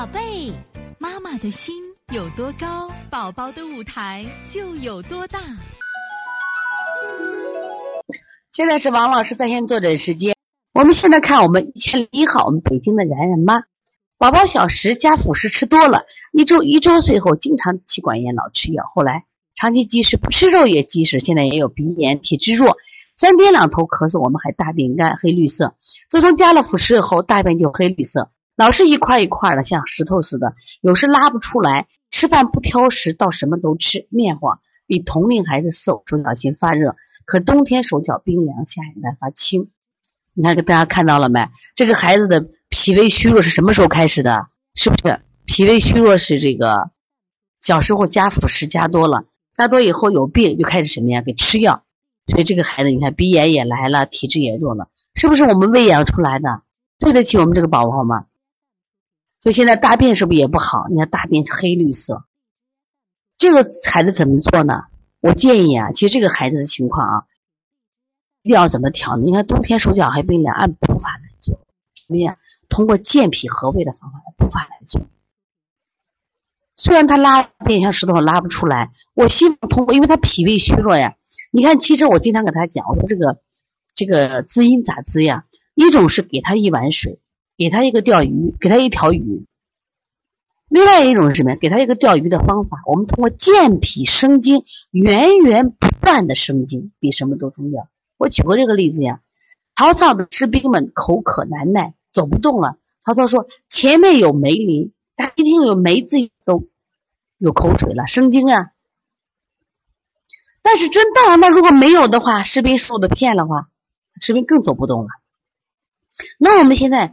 宝贝，妈妈的心有多高，宝宝的舞台就有多大。现在是王老师在线坐诊时间。我们现在看我们一千零一号，我们北京的然然妈，宝宝小时加辅食吃多了，一周一周岁后经常气管炎，老吃药，后来长期积食，不吃肉也积食，现在也有鼻炎，体质弱，三天两头咳嗽，我们还大便干黑绿色。自从加了辅食以后，大便就黑绿色。老是一块一块的，像石头似的，有时拉不出来。吃饭不挑食，到什么都吃，面黄，比同龄孩子瘦，手脚心发热。可冬天手脚冰凉，夏天来发青。你看，给大家看到了没？这个孩子的脾胃虚弱是什么时候开始的？是不是脾胃虚弱是这个小时候加辅食加多了，加多以后有病就开始什么呀？给吃药。所以这个孩子，你看鼻炎也来了，体质也弱了，是不是我们喂养出来的？对得起我们这个宝宝吗？所以现在大便是不是也不好？你看大便是黑绿色，这个孩子怎么做呢？我建议啊，其实这个孩子的情况啊，一定要怎么调呢？你看冬天手脚还冰凉，按补法来做，什么呀？通过健脾和胃的方法补法来做。虽然他拉便像石头拉不出来，我希望通过，因为他脾胃虚弱呀。你看，其实我经常给他讲，我说这个这个滋阴咋滋呀？一种是给他一碗水。给他一个钓鱼，给他一条鱼。另外一种是什么？给他一个钓鱼的方法。我们通过健脾生津，源源不断的生津，比什么都重要。我举过这个例子呀。曹操的士兵们口渴难耐，走不动了。曹操说：“前面有梅林。”大家一听有梅字，都有口水了，生津啊。但是真到了那，如果没有的话，士兵受的骗的话，士兵更走不动了。那我们现在。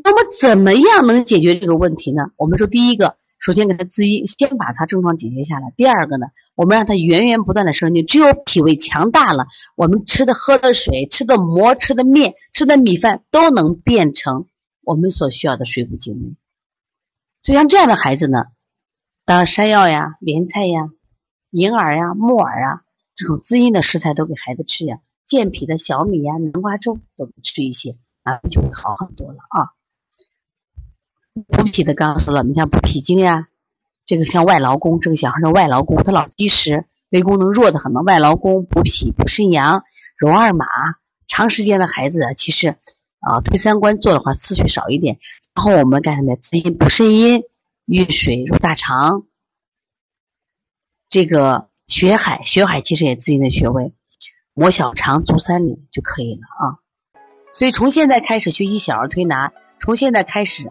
那么怎么样能解决这个问题呢？我们说，第一个，首先给他滋阴，先把他症状解决下来。第二个呢，我们让他源源不断的生津。只有脾胃强大了，我们吃的、喝的水、吃的馍、吃的面、吃的米饭都能变成我们所需要的水谷精微。所以像这样的孩子呢，当然山药呀、莲菜呀、银耳呀、木耳啊这种滋阴的食材都给孩子吃呀，健脾的小米呀、南瓜粥都吃一些，啊，就会好很多了啊。补脾的刚刚说了，你像补脾经呀，这个像外劳宫，这个小孩的外劳宫，他老积食，胃功能弱的很嘛。外劳宫补脾、补肾阳、揉二马，长时间的孩子其实啊推三关做的话次数少一点。然后我们干什么？滋阴补肾阴，运水入大肠。这个血海，血海其实也滋阴的穴位，摩小肠、足三里就可以了啊。所以从现在开始学习小儿推拿，从现在开始。